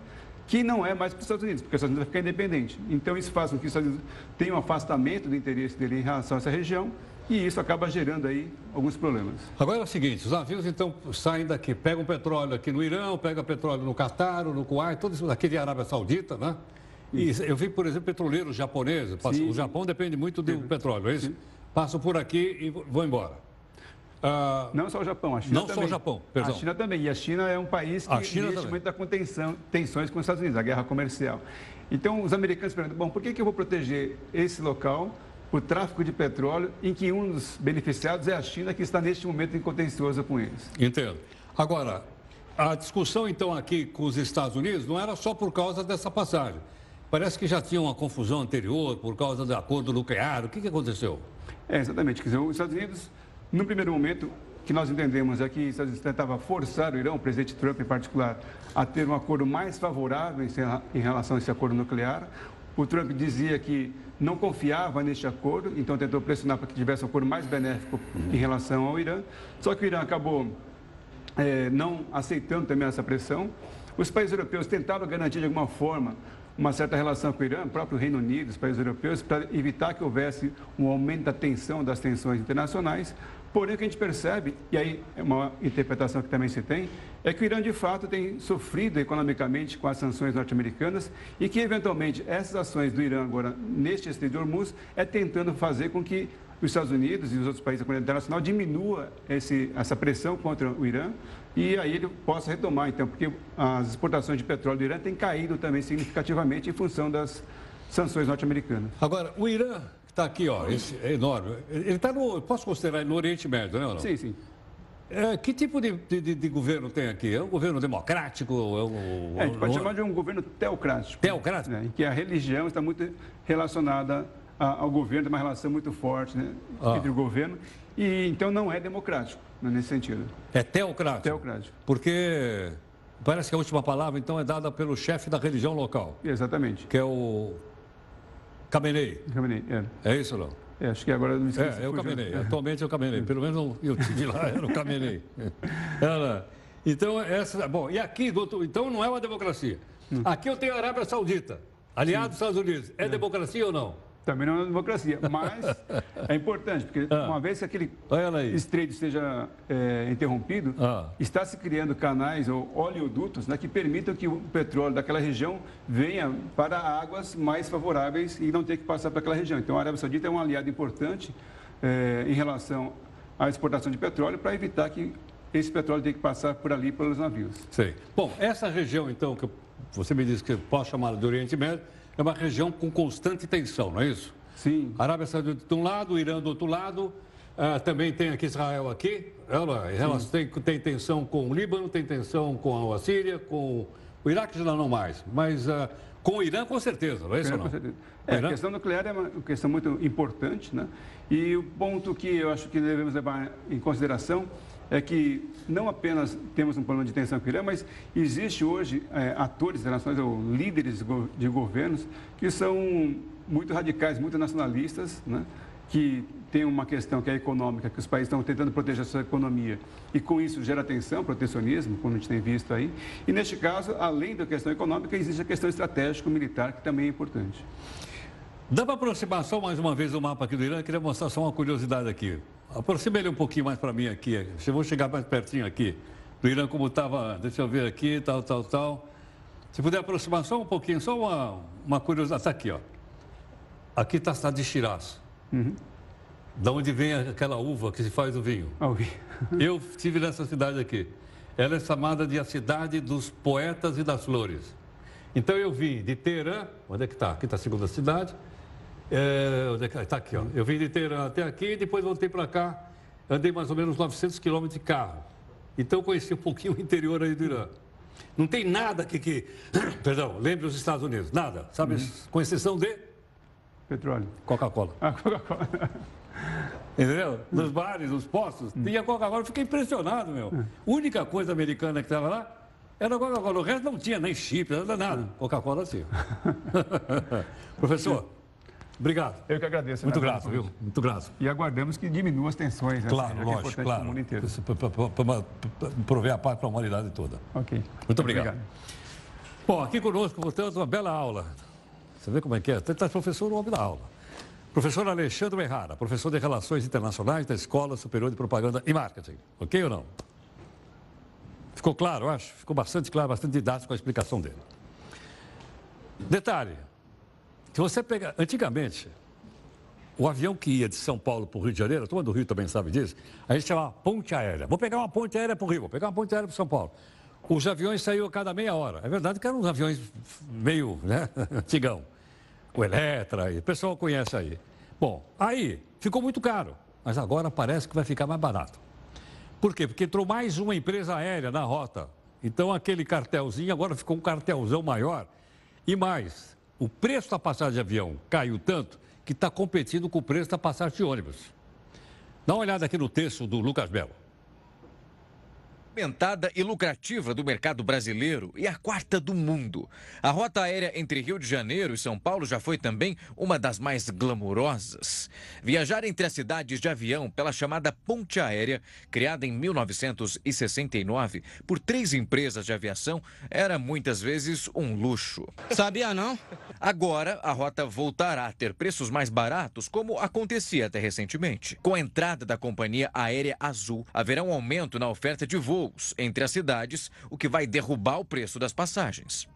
que não é mais para os Estados Unidos, porque os Estados Unidos vai ficar independente. Então, isso faz com que os Estados Unidos tenham um afastamento do interesse dele em relação a essa região, e isso acaba gerando aí alguns problemas. Agora é o seguinte, os navios então saem daqui, pegam petróleo aqui no Irã, pegam petróleo no Catar, no Kuwait, tudo isso daqui de Arábia Saudita, né? E eu vi, por exemplo, petroleiros japoneses, o Japão depende muito do petróleo, é isso? Passam por aqui e vão embora. Ah, Não só o Japão, a China Não só também. o Japão, perdão. A China também. E a China é um país que A China neste também. momento está com tensão, tensões com os Estados Unidos, a guerra comercial. Então, os americanos perguntam, bom, por que, que eu vou proteger esse local, o tráfico de petróleo, em que um dos beneficiados é a China, que está neste momento em contencioso com eles? Entendo. Agora, a discussão então aqui com os Estados Unidos não era só por causa dessa passagem. Parece que já tinha uma confusão anterior por causa do acordo nuclear. O que, que aconteceu? É, exatamente. Quer dizer, os Estados Unidos, no primeiro momento, que nós entendemos é que os Estados Unidos tentava forçar o Irã, o presidente Trump em particular, a ter um acordo mais favorável em- relação a esse acordo nuclear. O Trump dizia que não confiava neste acordo, então tentou pressionar para que tivesse um acordo mais benéfico em relação ao Irã. Só que o Irã acabou eh, não aceitando também essa pressão. Os países europeus tentaram garantir de alguma forma uma certa relação com o Irã, o próprio Reino Unido, os países europeus, para evitar que houvesse um aumento da tensão, das tensões internacionais. Porém, o que a gente percebe, e aí é uma interpretação que também se tem, é que o Irã de fato tem sofrido economicamente com as sanções norte-americanas e que, eventualmente, essas ações do Irã agora neste estreito de Hormuz é tentando fazer com que os Estados Unidos e os outros países da comunidade internacional diminua esse, essa pressão contra o Irã e aí ele possa retomar, então, porque as exportações de petróleo do Irã têm caído também significativamente em função das sanções norte-americanas. Agora, o Irã, está aqui, ó, esse é enorme, ele está no. Posso considerar ele no Oriente Médio, né? Ou não? Sim, sim. É, que tipo de, de, de, governo tem aqui? É um governo democrático? É, um, é a gente pode chamar de um governo teocrático. Teocrático? Né, em que a religião está muito relacionada ao governo, tem uma relação muito forte né, ah. entre o governo. E então não é democrático, né, nesse sentido. É teocrático? Teocrático. Porque parece que a última palavra, então, é dada pelo chefe da religião local. Exatamente. Que é o Khamenei. Khamenei, é. É isso, não? É, acho que agora não me esqueci. É, é o Camenei. Atualmente é o Camenei. Pelo menos eu tive lá, era o Camenei. Era. Então, essa. Bom, e aqui, doutor, então não é uma democracia. Hum. Aqui eu tenho a Arábia Saudita, aliado dos Estados Unidos. É, é democracia ou não? Também não é uma democracia, mas é importante, porque ah. uma vez que aquele estreito seja é, interrompido, ah. está se criando canais ou oleodutos né, que permitam que o petróleo daquela região venha para águas mais favoráveis e não ter que passar para aquela região. Então, a Arábia Saudita é um aliado importante é, em relação à exportação de petróleo para evitar que esse petróleo tenha que passar por ali pelos navios. Sei. Bom, essa região, então, que você me disse que posso chamar de Oriente Médio, é uma região com constante tensão, não é isso? Sim. Arábia Saudita de um lado, Irã do outro lado. Uh, também tem aqui Israel aqui. Ela, ela tem, tem tensão com o Líbano, tem tensão com a Síria, com o Iraque já não mais. Mas uh, com o Irã, com certeza, não é isso? Não? É, a questão nuclear é uma questão muito importante, né? E o ponto que eu acho que devemos levar em consideração é que não apenas temos um problema de tensão o Irã, mas existe hoje é, atores internacionais ou líderes de governos que são muito radicais, muito nacionalistas, né? que tem uma questão que é econômica, que os países estão tentando proteger a sua economia e com isso gera tensão, protecionismo, como a gente tem visto aí. E neste caso, além da questão econômica, existe a questão estratégico-militar, que também é importante. Dá para aproximar só mais uma vez o mapa aqui do Irã? Eu queria mostrar só uma curiosidade aqui. Aproxima ele um pouquinho mais para mim aqui. Eu vou chegar mais pertinho aqui. Do Irã como estava, deixa eu ver aqui, tal, tal, tal. Se puder aproximar só um pouquinho, só uma, uma curiosidade. Está aqui, ó. Aqui está a cidade de Shiraz. Uhum. Da onde vem aquela uva que se faz o vinho. Oh, eu estive nessa cidade aqui. Ela é chamada de a cidade dos poetas e das flores. Então eu vim de Teherã, onde é que está? Aqui está a segunda cidade. É, onde é que está? aqui, ó. Eu vim de Teherã até aqui, depois voltei para cá. Andei mais ou menos 900 quilômetros de carro. Então conheci um pouquinho o interior aí do Irã. Não tem nada que, que perdão, lembre os Estados Unidos, nada, sabe? Uhum. Com exceção de petróleo. Coca-Cola. Ah, Coca-Cola. Entendeu? Nos bares, nos postos, hum. tinha Coca-Cola. Fiquei impressionado, meu. A única coisa americana que estava lá era Coca-Cola. O resto não tinha nem chip, nada, nada. Coca-Cola sim. Professor, obrigado. Eu que agradeço. Muito grato, viu? Muito grato. E aguardamos que diminua as tensões. Né? Claro, né? lógico, é claro. mundo inteiro. Para prover a paz para a humanidade toda. Ok. Muito obrigado. obrigado. Bom, aqui conosco, portanto, uma bela aula. Você vê como é que é? Está professor no homem da aula. Professor Alexandre Errara, professor de Relações Internacionais da Escola Superior de Propaganda e Marketing. Ok ou não? Ficou claro, eu acho? Ficou bastante claro, bastante didático a explicação dele. Detalhe, se você pegar, antigamente, o avião que ia de São Paulo para o Rio de Janeiro, a turma do Rio também sabe disso, a gente chamava ponte aérea. Vou pegar uma ponte aérea para o Rio, vou pegar uma ponte aérea para São Paulo. Os aviões saíam a cada meia hora. É verdade que eram uns aviões meio né, antigão. O Eletra, o pessoal conhece aí. Bom, aí ficou muito caro, mas agora parece que vai ficar mais barato. Por quê? Porque entrou mais uma empresa aérea na rota. Então aquele cartelzinho agora ficou um cartelzão maior. E mais, o preço da passagem de avião caiu tanto que está competindo com o preço da passagem de ônibus. Dá uma olhada aqui no texto do Lucas Belo movimentada e lucrativa do mercado brasileiro e a quarta do mundo. A rota aérea entre Rio de Janeiro e São Paulo já foi também uma das mais glamurosas. Viajar entre as cidades de avião pela chamada ponte aérea, criada em 1969 por três empresas de aviação, era muitas vezes um luxo. Sabia não? Agora, a rota voltará a ter preços mais baratos, como acontecia até recentemente. Com a entrada da companhia aérea Azul, haverá um aumento na oferta de voos entre as cidades, o que vai derrubar o preço das passagens.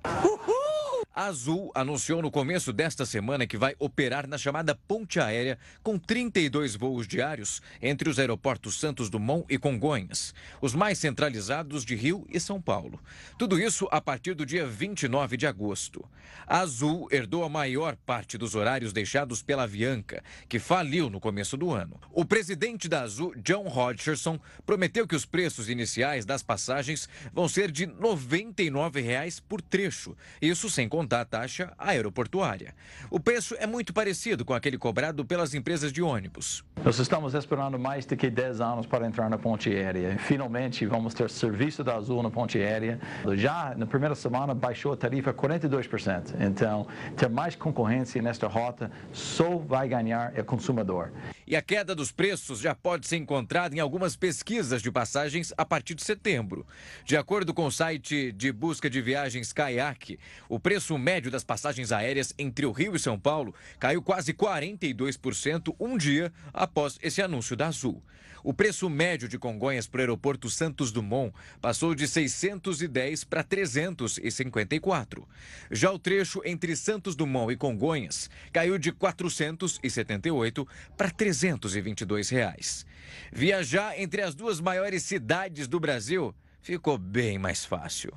A Azul anunciou no começo desta semana que vai operar na chamada ponte aérea com 32 voos diários entre os aeroportos Santos Dumont e Congonhas, os mais centralizados de Rio e São Paulo. Tudo isso a partir do dia 29 de agosto. A Azul herdou a maior parte dos horários deixados pela Avianca, que faliu no começo do ano. O presidente da Azul, John Hodgson, prometeu que os preços iniciais das passagens vão ser de 99 reais por trecho, isso sem contar contar a taxa aeroportuária. O preço é muito parecido com aquele cobrado pelas empresas de ônibus. Nós estamos esperando mais do que 10 anos para entrar na ponte aérea. Finalmente vamos ter serviço da Azul na ponte aérea. Já na primeira semana baixou a tarifa 42%. Então, ter mais concorrência nesta rota só vai ganhar o consumidor. E a queda dos preços já pode ser encontrada em algumas pesquisas de passagens a partir de setembro. De acordo com o site de busca de viagens Kayak, o preço médio das passagens aéreas entre o Rio e São Paulo caiu quase 42% um dia após esse anúncio da Azul. O preço médio de Congonhas para o aeroporto Santos Dumont passou de 610 para 354. Já o trecho entre Santos Dumont e Congonhas caiu de 478 para 322 reais. Viajar entre as duas maiores cidades do Brasil ficou bem mais fácil.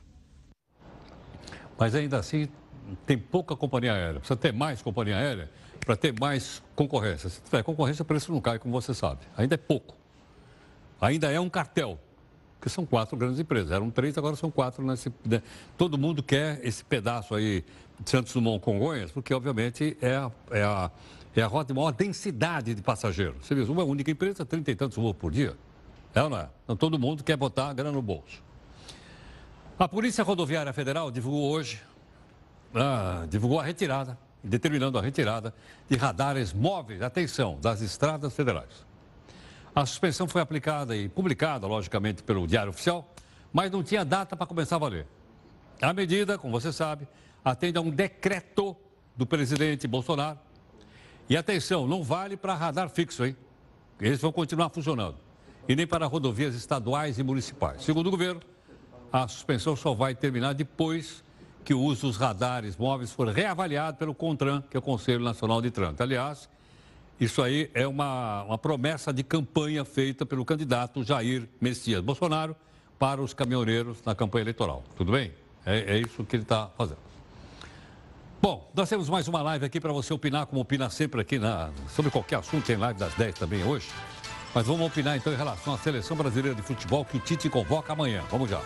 Mas ainda assim, tem pouca companhia aérea. Precisa ter mais companhia aérea para ter mais concorrência. Se tiver concorrência, o preço não cai, como você sabe. Ainda é pouco ainda é um cartel, que são quatro grandes empresas. Eram três, agora são quatro. Nesse, né? Todo mundo quer esse pedaço aí de Santos Dumont Congonhas, porque obviamente é a, é a, é a rota de maior densidade de passageiros. Você vê, uma única empresa, trinta e tantos voos por dia. É ou não é? Então todo mundo quer botar a grana no bolso. A Polícia Rodoviária Federal divulgou hoje, ah, divulgou a retirada, determinando a retirada de radares móveis, atenção, das estradas federais. A suspensão foi aplicada e publicada, logicamente, pelo Diário Oficial, mas não tinha data para começar a valer. A medida, como você sabe, atende a um decreto do presidente Bolsonaro. E atenção, não vale para radar fixo, hein? Eles vão continuar funcionando. E nem para rodovias estaduais e municipais. Segundo o governo, a suspensão só vai terminar depois que o uso dos radares móveis for reavaliado pelo CONTRAN, que é o Conselho Nacional de Trânsito. Aliás, isso aí é uma, uma promessa de campanha feita pelo candidato Jair Messias Bolsonaro para os caminhoneiros na campanha eleitoral. Tudo bem? É, é isso que ele está fazendo. Bom, nós temos mais uma live aqui para você opinar, como opina sempre aqui na, sobre qualquer assunto. Tem live das 10 também hoje. Mas vamos opinar então em relação à seleção brasileira de futebol que Tite convoca amanhã. Vamos já.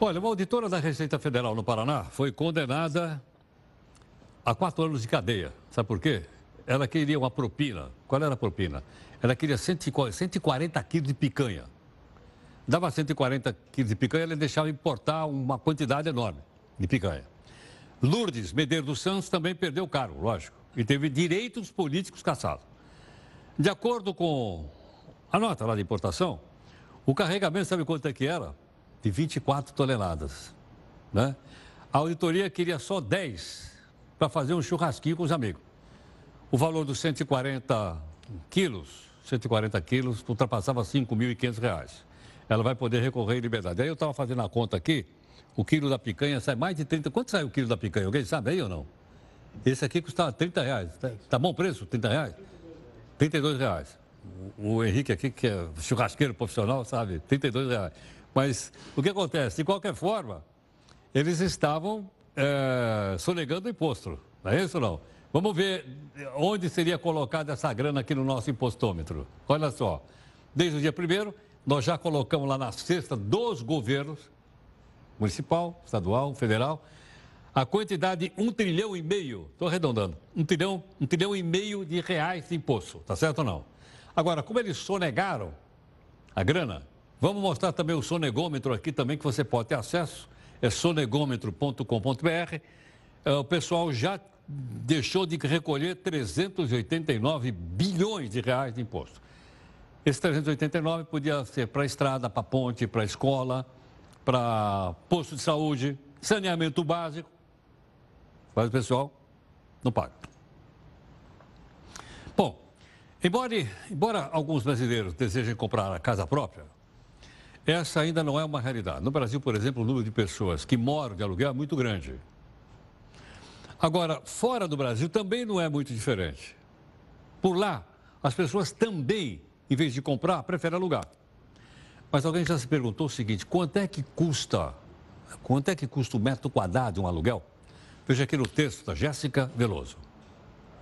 Olha, uma auditora da Receita Federal no Paraná foi condenada a quatro anos de cadeia. Sabe por quê? Ela queria uma propina. Qual era a propina? Ela queria 140 quilos de picanha. Dava 140 quilos de picanha, ela deixava importar uma quantidade enorme de picanha. Lourdes Medeiros dos Santos também perdeu o cargo, lógico, e teve direitos políticos caçados. De acordo com a nota lá de importação, o carregamento, sabe quanto é que era? De 24 toneladas. Né? A auditoria queria só 10 para fazer um churrasquinho com os amigos. O valor dos 140 quilos, 140 quilos, ultrapassava 5.500 reais. Ela vai poder recorrer em liberdade. Aí eu estava fazendo a conta aqui, o quilo da picanha sai mais de 30. Quanto sai o quilo da picanha? Alguém sabe aí ou não? Esse aqui custava 30 reais. Tá, tá bom preço? 30 reais? 32 reais. O, o Henrique aqui, que é churrasqueiro profissional, sabe? 32 reais. Mas o que acontece? De qualquer forma, eles estavam é, sonegando imposto. Não é isso não? Vamos ver onde seria colocada essa grana aqui no nosso impostômetro. Olha só, desde o dia primeiro, nós já colocamos lá na cesta dos governos, municipal, estadual, federal, a quantidade de um trilhão e meio, estou arredondando, um trilhão, um trilhão e meio de reais de imposto, tá certo ou não? Agora, como eles sonegaram a grana, vamos mostrar também o sonegômetro aqui também, que você pode ter acesso é sonegômetro.com.br. É, o pessoal já deixou de recolher 389 bilhões de reais de imposto. Esse 389 podia ser para estrada, para ponte, para escola, para posto de saúde, saneamento básico. Mas o pessoal não paga. Bom, embora, embora alguns brasileiros desejem comprar a casa própria, essa ainda não é uma realidade. No Brasil, por exemplo, o número de pessoas que moram de aluguel é muito grande. Agora, fora do Brasil também não é muito diferente. Por lá, as pessoas também, em vez de comprar, preferem alugar. Mas alguém já se perguntou o seguinte: quanto é que custa? Quanto é que custa o metro quadrado de um aluguel? Veja aqui no texto da Jéssica Veloso.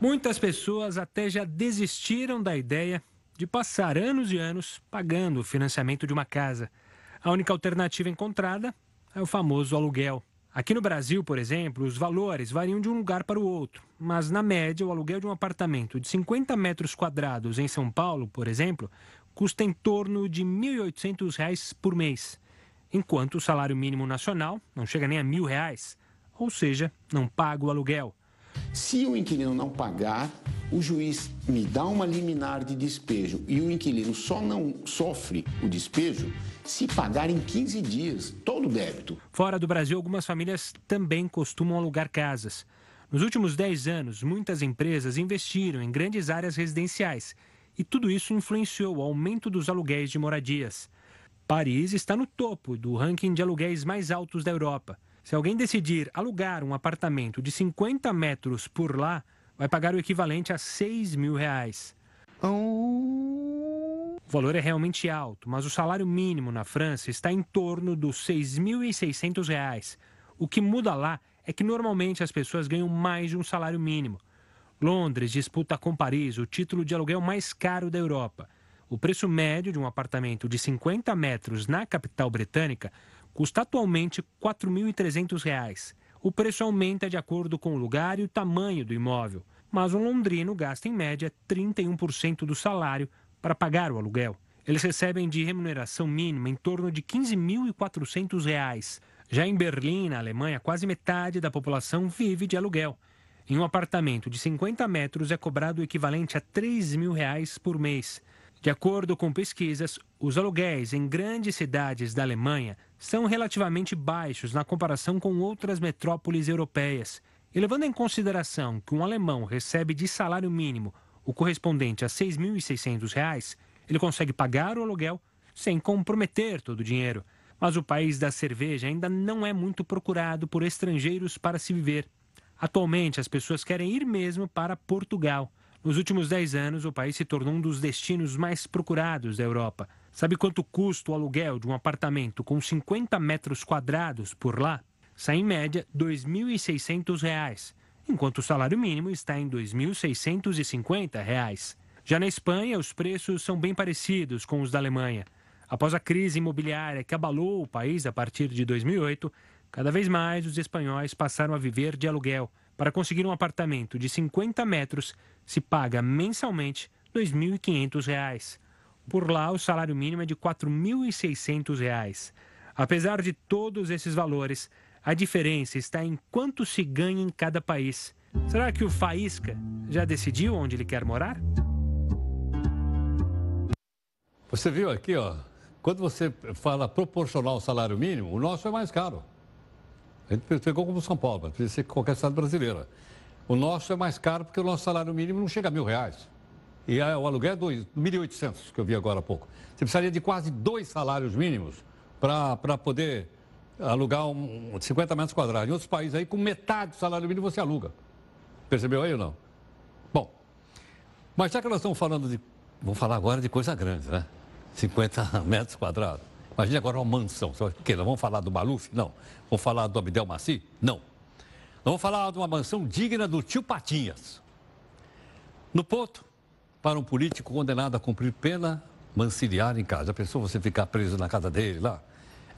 Muitas pessoas até já desistiram da ideia de passar anos e anos pagando o financiamento de uma casa. A única alternativa encontrada é o famoso aluguel. Aqui no Brasil, por exemplo, os valores variam de um lugar para o outro, mas na média, o aluguel de um apartamento de 50 metros quadrados em São Paulo, por exemplo, custa em torno de R$ 1.800 por mês, enquanto o salário mínimo nacional não chega nem a R$ reais, ou seja, não paga o aluguel. Se o inquilino não pagar, o juiz me dá uma liminar de despejo e o inquilino só não sofre o despejo se pagar em 15 dias todo o débito. Fora do Brasil, algumas famílias também costumam alugar casas. Nos últimos 10 anos, muitas empresas investiram em grandes áreas residenciais e tudo isso influenciou o aumento dos aluguéis de moradias. Paris está no topo do ranking de aluguéis mais altos da Europa. Se alguém decidir alugar um apartamento de 50 metros por lá, vai pagar o equivalente a 6 mil reais. O valor é realmente alto, mas o salário mínimo na França está em torno dos 6.600 reais. O que muda lá é que normalmente as pessoas ganham mais de um salário mínimo. Londres disputa com Paris o título de aluguel mais caro da Europa. O preço médio de um apartamento de 50 metros na capital britânica custa atualmente R$ 4.300. O preço aumenta de acordo com o lugar e o tamanho do imóvel, mas um londrino gasta em média 31% do salário para pagar o aluguel. Eles recebem de remuneração mínima em torno de R$ 15.400. Já em Berlim, na Alemanha, quase metade da população vive de aluguel. Em um apartamento de 50 metros é cobrado o equivalente a 3 mil reais por mês. De acordo com pesquisas, os aluguéis em grandes cidades da Alemanha são relativamente baixos na comparação com outras metrópoles europeias. E levando em consideração que um alemão recebe de salário mínimo o correspondente a R$ 6.600, ele consegue pagar o aluguel sem comprometer todo o dinheiro. Mas o país da cerveja ainda não é muito procurado por estrangeiros para se viver. Atualmente, as pessoas querem ir mesmo para Portugal. Nos últimos 10 anos, o país se tornou um dos destinos mais procurados da Europa. Sabe quanto custa o aluguel de um apartamento com 50 metros quadrados por lá? Sai em média R$ 2.600, enquanto o salário mínimo está em R$ 2.650. Já na Espanha, os preços são bem parecidos com os da Alemanha. Após a crise imobiliária que abalou o país a partir de 2008, cada vez mais os espanhóis passaram a viver de aluguel. Para conseguir um apartamento de 50 metros, se paga mensalmente R$ 2.500. Por lá, o salário mínimo é de R$ 4.600. Apesar de todos esses valores, a diferença está em quanto se ganha em cada país. Será que o Faísca já decidiu onde ele quer morar? Você viu aqui, ó, quando você fala proporcional ao salário mínimo, o nosso é mais caro. A gente pegou como São Paulo, mas precisa ser qualquer estado brasileira. O nosso é mais caro porque o nosso salário mínimo não chega a mil reais. E o aluguel é 1.800, que eu vi agora há pouco. Você precisaria de quase dois salários mínimos para poder alugar um, 50 metros quadrados. Em outros países aí, com metade do salário mínimo você aluga. Percebeu aí ou não? Bom, mas já que nós estamos falando de... Vamos falar agora de coisa grande, né? 50 metros quadrados. Imagina agora uma mansão. Nós vamos falar do Maluf? Não. Vamos falar do Abdel Maci? Não. Vamos falar de uma mansão digna do tio Patinhas. No ponto, para um político condenado a cumprir pena manciliar em casa. A pessoa você ficar preso na casa dele lá.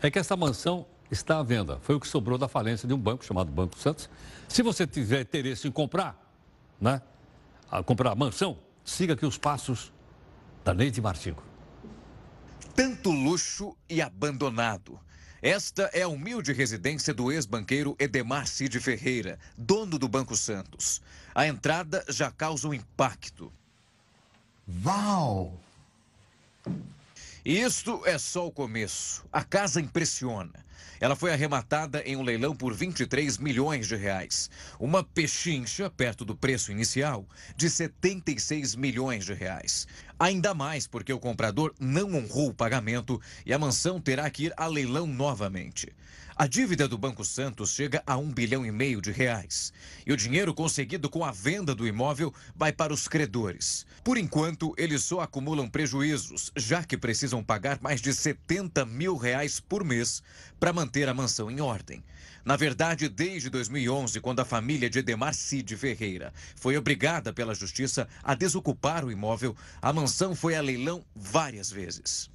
É que essa mansão está à venda. Foi o que sobrou da falência de um banco chamado Banco Santos. Se você tiver interesse em comprar, né? A comprar a mansão, siga aqui os passos da Neide Martinho. Tanto luxo e abandonado. Esta é a humilde residência do ex-banqueiro Edemar Cid Ferreira, dono do Banco Santos. A entrada já causa um impacto. Uau! Isto é só o começo. A casa impressiona. Ela foi arrematada em um leilão por 23 milhões de reais. Uma pechincha, perto do preço inicial, de 76 milhões de reais. Ainda mais porque o comprador não honrou o pagamento e a mansão terá que ir a leilão novamente. A dívida do Banco Santos chega a um bilhão e meio de reais. E o dinheiro conseguido com a venda do imóvel vai para os credores. Por enquanto, eles só acumulam prejuízos, já que precisam pagar mais de 70 mil reais por mês para manter a mansão em ordem. Na verdade, desde 2011, quando a família de Edemar Cid Ferreira foi obrigada pela justiça a desocupar o imóvel, a mansão foi a leilão várias vezes.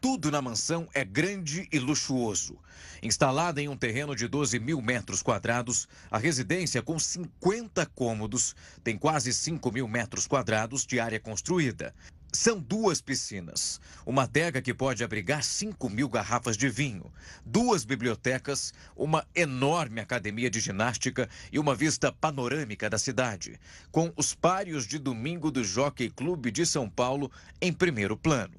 Tudo na mansão é grande e luxuoso. Instalada em um terreno de 12 mil metros quadrados, a residência, com 50 cômodos, tem quase 5 mil metros quadrados de área construída. São duas piscinas, uma adega que pode abrigar 5 mil garrafas de vinho, duas bibliotecas, uma enorme academia de ginástica e uma vista panorâmica da cidade, com os páreos de domingo do Jockey Clube de São Paulo em primeiro plano.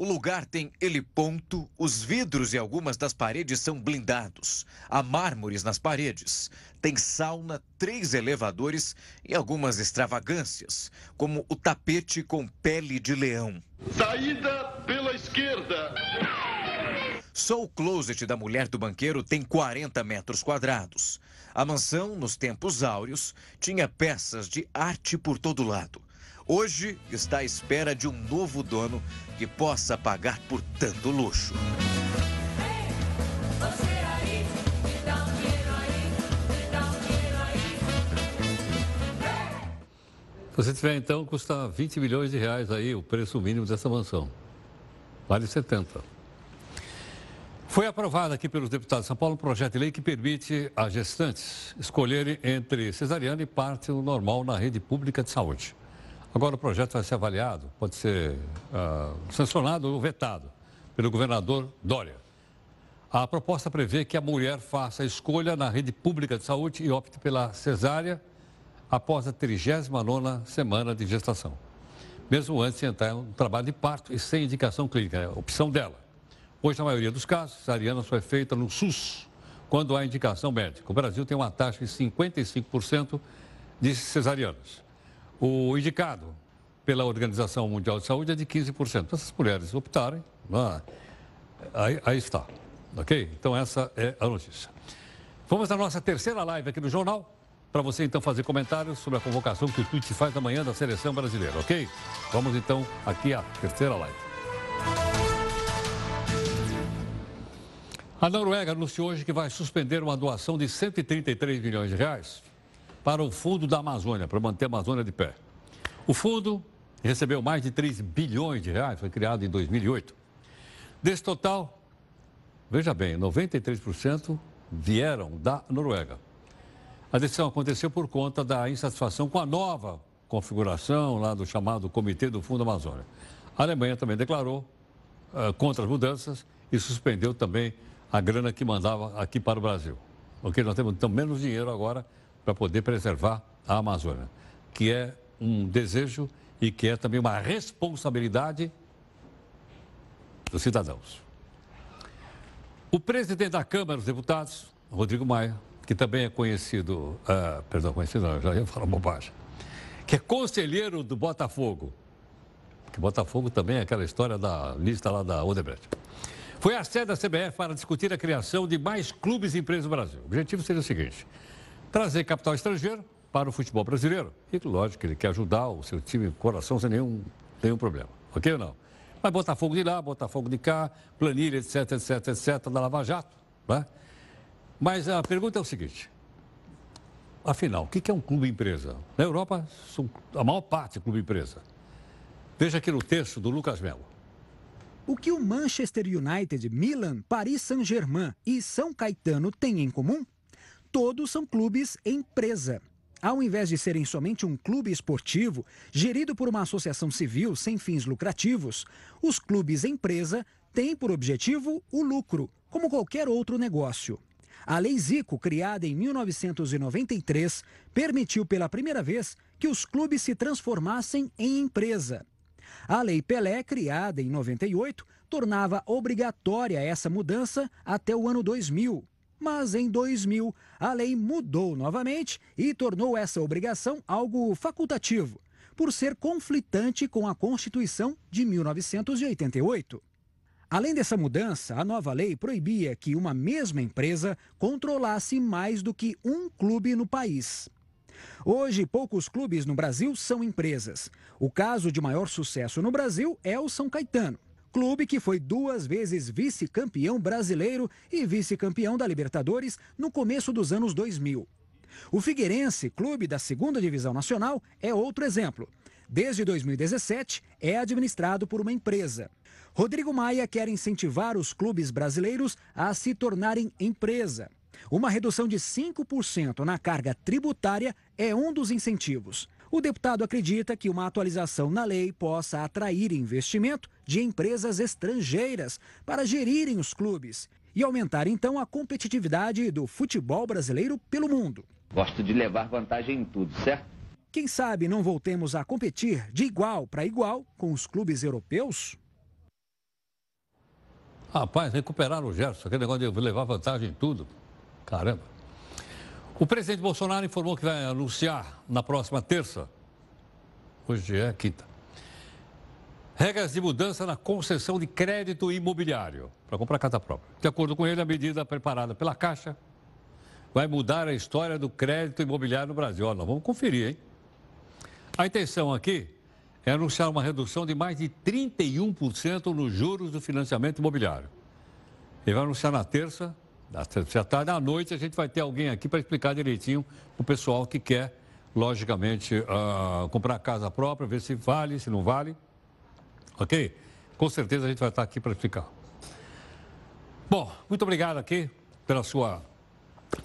O lugar tem heliponto, os vidros e algumas das paredes são blindados. Há mármores nas paredes. Tem sauna, três elevadores e algumas extravagâncias, como o tapete com pele de leão. Saída pela esquerda. Só o closet da mulher do banqueiro tem 40 metros quadrados. A mansão, nos tempos áureos, tinha peças de arte por todo lado. Hoje está à espera de um novo dono que possa pagar por tanto luxo. Você tiver, então, custa 20 milhões de reais aí o preço mínimo dessa mansão. Vale 70. Foi aprovado aqui pelos deputados de São Paulo um projeto de lei que permite às gestantes escolherem entre cesariana e parto normal na rede pública de saúde. Agora o projeto vai ser avaliado, pode ser uh, sancionado ou vetado pelo governador Dória. A proposta prevê que a mulher faça a escolha na rede pública de saúde e opte pela cesárea após a 39ª semana de gestação. Mesmo antes de entrar no trabalho de parto e sem indicação clínica, é a opção dela. Hoje, na maioria dos casos, cesariana só é feita no SUS, quando há indicação médica. O Brasil tem uma taxa de 55% de cesarianas. O indicado pela Organização Mundial de Saúde é de 15%. Então, essas mulheres optarem, ah, aí, aí está. Ok? Então, essa é a notícia. Vamos à nossa terceira live aqui no Jornal para você então fazer comentários sobre a convocação que o Twitch faz amanhã da seleção brasileira, ok? Vamos então aqui à terceira live. A Noruega anunciou hoje que vai suspender uma doação de 133 milhões de reais para o Fundo da Amazônia, para manter a Amazônia de pé. O fundo recebeu mais de 3 bilhões de reais, foi criado em 2008. Desse total, veja bem, 93% vieram da Noruega. A decisão aconteceu por conta da insatisfação com a nova configuração lá do chamado Comitê do Fundo Amazônia. A Alemanha também declarou uh, contra as mudanças e suspendeu também a grana que mandava aqui para o Brasil. Ok? Nós temos então menos dinheiro agora para poder preservar a Amazônia, que é um desejo e que é também uma responsabilidade dos cidadãos. O presidente da Câmara dos Deputados, Rodrigo Maia, que também é conhecido, uh, perdão, conhecido não, já ia falar bobagem, que é conselheiro do Botafogo, que Botafogo também é aquela história da lista lá da Odebrecht. Foi à sede da CBF para discutir a criação de mais clubes e empresas no Brasil. O objetivo seria o seguinte: trazer capital estrangeiro para o futebol brasileiro. E lógico que ele quer ajudar o seu time coração sem nenhum, nenhum problema. Ok ou não? Mas Botafogo de lá, Botafogo de cá, planilha, etc, etc, etc, da Lava Jato. Né? Mas a pergunta é o seguinte: afinal, o que é um clube empresa? Na Europa, a maior parte é clube empresa. Veja aqui no texto do Lucas Melo. O que o Manchester United, Milan, Paris Saint-Germain e São Caetano têm em comum? Todos são clubes empresa. Ao invés de serem somente um clube esportivo, gerido por uma associação civil sem fins lucrativos, os clubes empresa têm por objetivo o lucro, como qualquer outro negócio. A Lei Zico, criada em 1993, permitiu pela primeira vez que os clubes se transformassem em empresa. A Lei Pelé, criada em 98, tornava obrigatória essa mudança até o ano 2000. Mas em 2000, a lei mudou novamente e tornou essa obrigação algo facultativo, por ser conflitante com a Constituição de 1988. Além dessa mudança, a nova lei proibia que uma mesma empresa controlasse mais do que um clube no país. Hoje, poucos clubes no Brasil são empresas. O caso de maior sucesso no Brasil é o São Caetano, clube que foi duas vezes vice-campeão brasileiro e vice-campeão da Libertadores no começo dos anos 2000. O Figueirense, clube da segunda divisão nacional, é outro exemplo. Desde 2017, é administrado por uma empresa. Rodrigo Maia quer incentivar os clubes brasileiros a se tornarem empresa. Uma redução de 5% na carga tributária é um dos incentivos. O deputado acredita que uma atualização na lei possa atrair investimento de empresas estrangeiras para gerirem os clubes e aumentar então a competitividade do futebol brasileiro pelo mundo. Gosto de levar vantagem em tudo, certo? Quem sabe não voltemos a competir de igual para igual com os clubes europeus? Rapaz, recuperaram o Gerson, aquele negócio de levar vantagem em tudo. Caramba. O presidente Bolsonaro informou que vai anunciar na próxima terça, hoje é quinta, regras de mudança na concessão de crédito imobiliário para comprar casa própria. De acordo com ele, a medida preparada pela Caixa vai mudar a história do crédito imobiliário no Brasil. Olha, vamos conferir, hein? A intenção aqui é anunciar uma redução de mais de 31% nos juros do financiamento imobiliário. Ele vai anunciar na terça, à tarde, à noite, a gente vai ter alguém aqui para explicar direitinho para o pessoal que quer, logicamente, uh, comprar casa própria, ver se vale, se não vale. Ok? Com certeza a gente vai estar aqui para explicar. Bom, muito obrigado aqui pela sua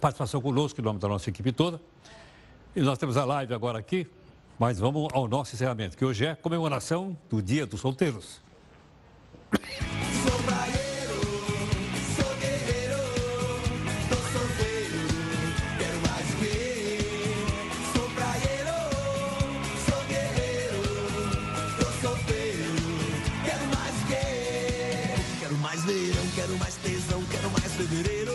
participação conosco, em nome da nossa equipe toda. E nós temos a live agora aqui. Mas vamos ao nosso encerramento, que hoje é comemoração do Dia dos Solteiros. Fevereiro.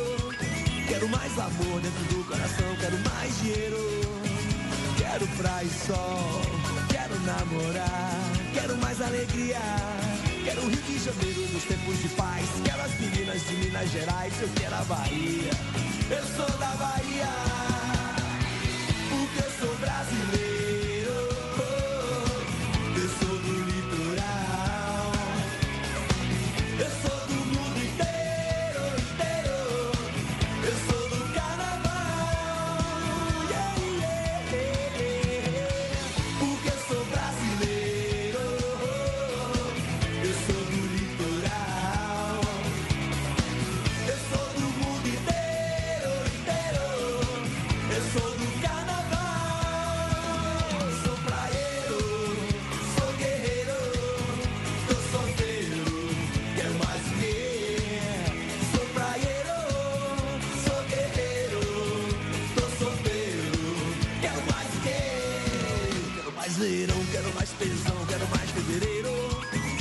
Quero mais amor dentro do coração, quero mais dinheiro. Quero praia e sol, quero namorar, quero mais alegria. Quero o Rio de Janeiro nos tempos de paz. Quero as meninas de Minas Gerais, eu quero a Bahia. Eu sou da não quero mais tesão.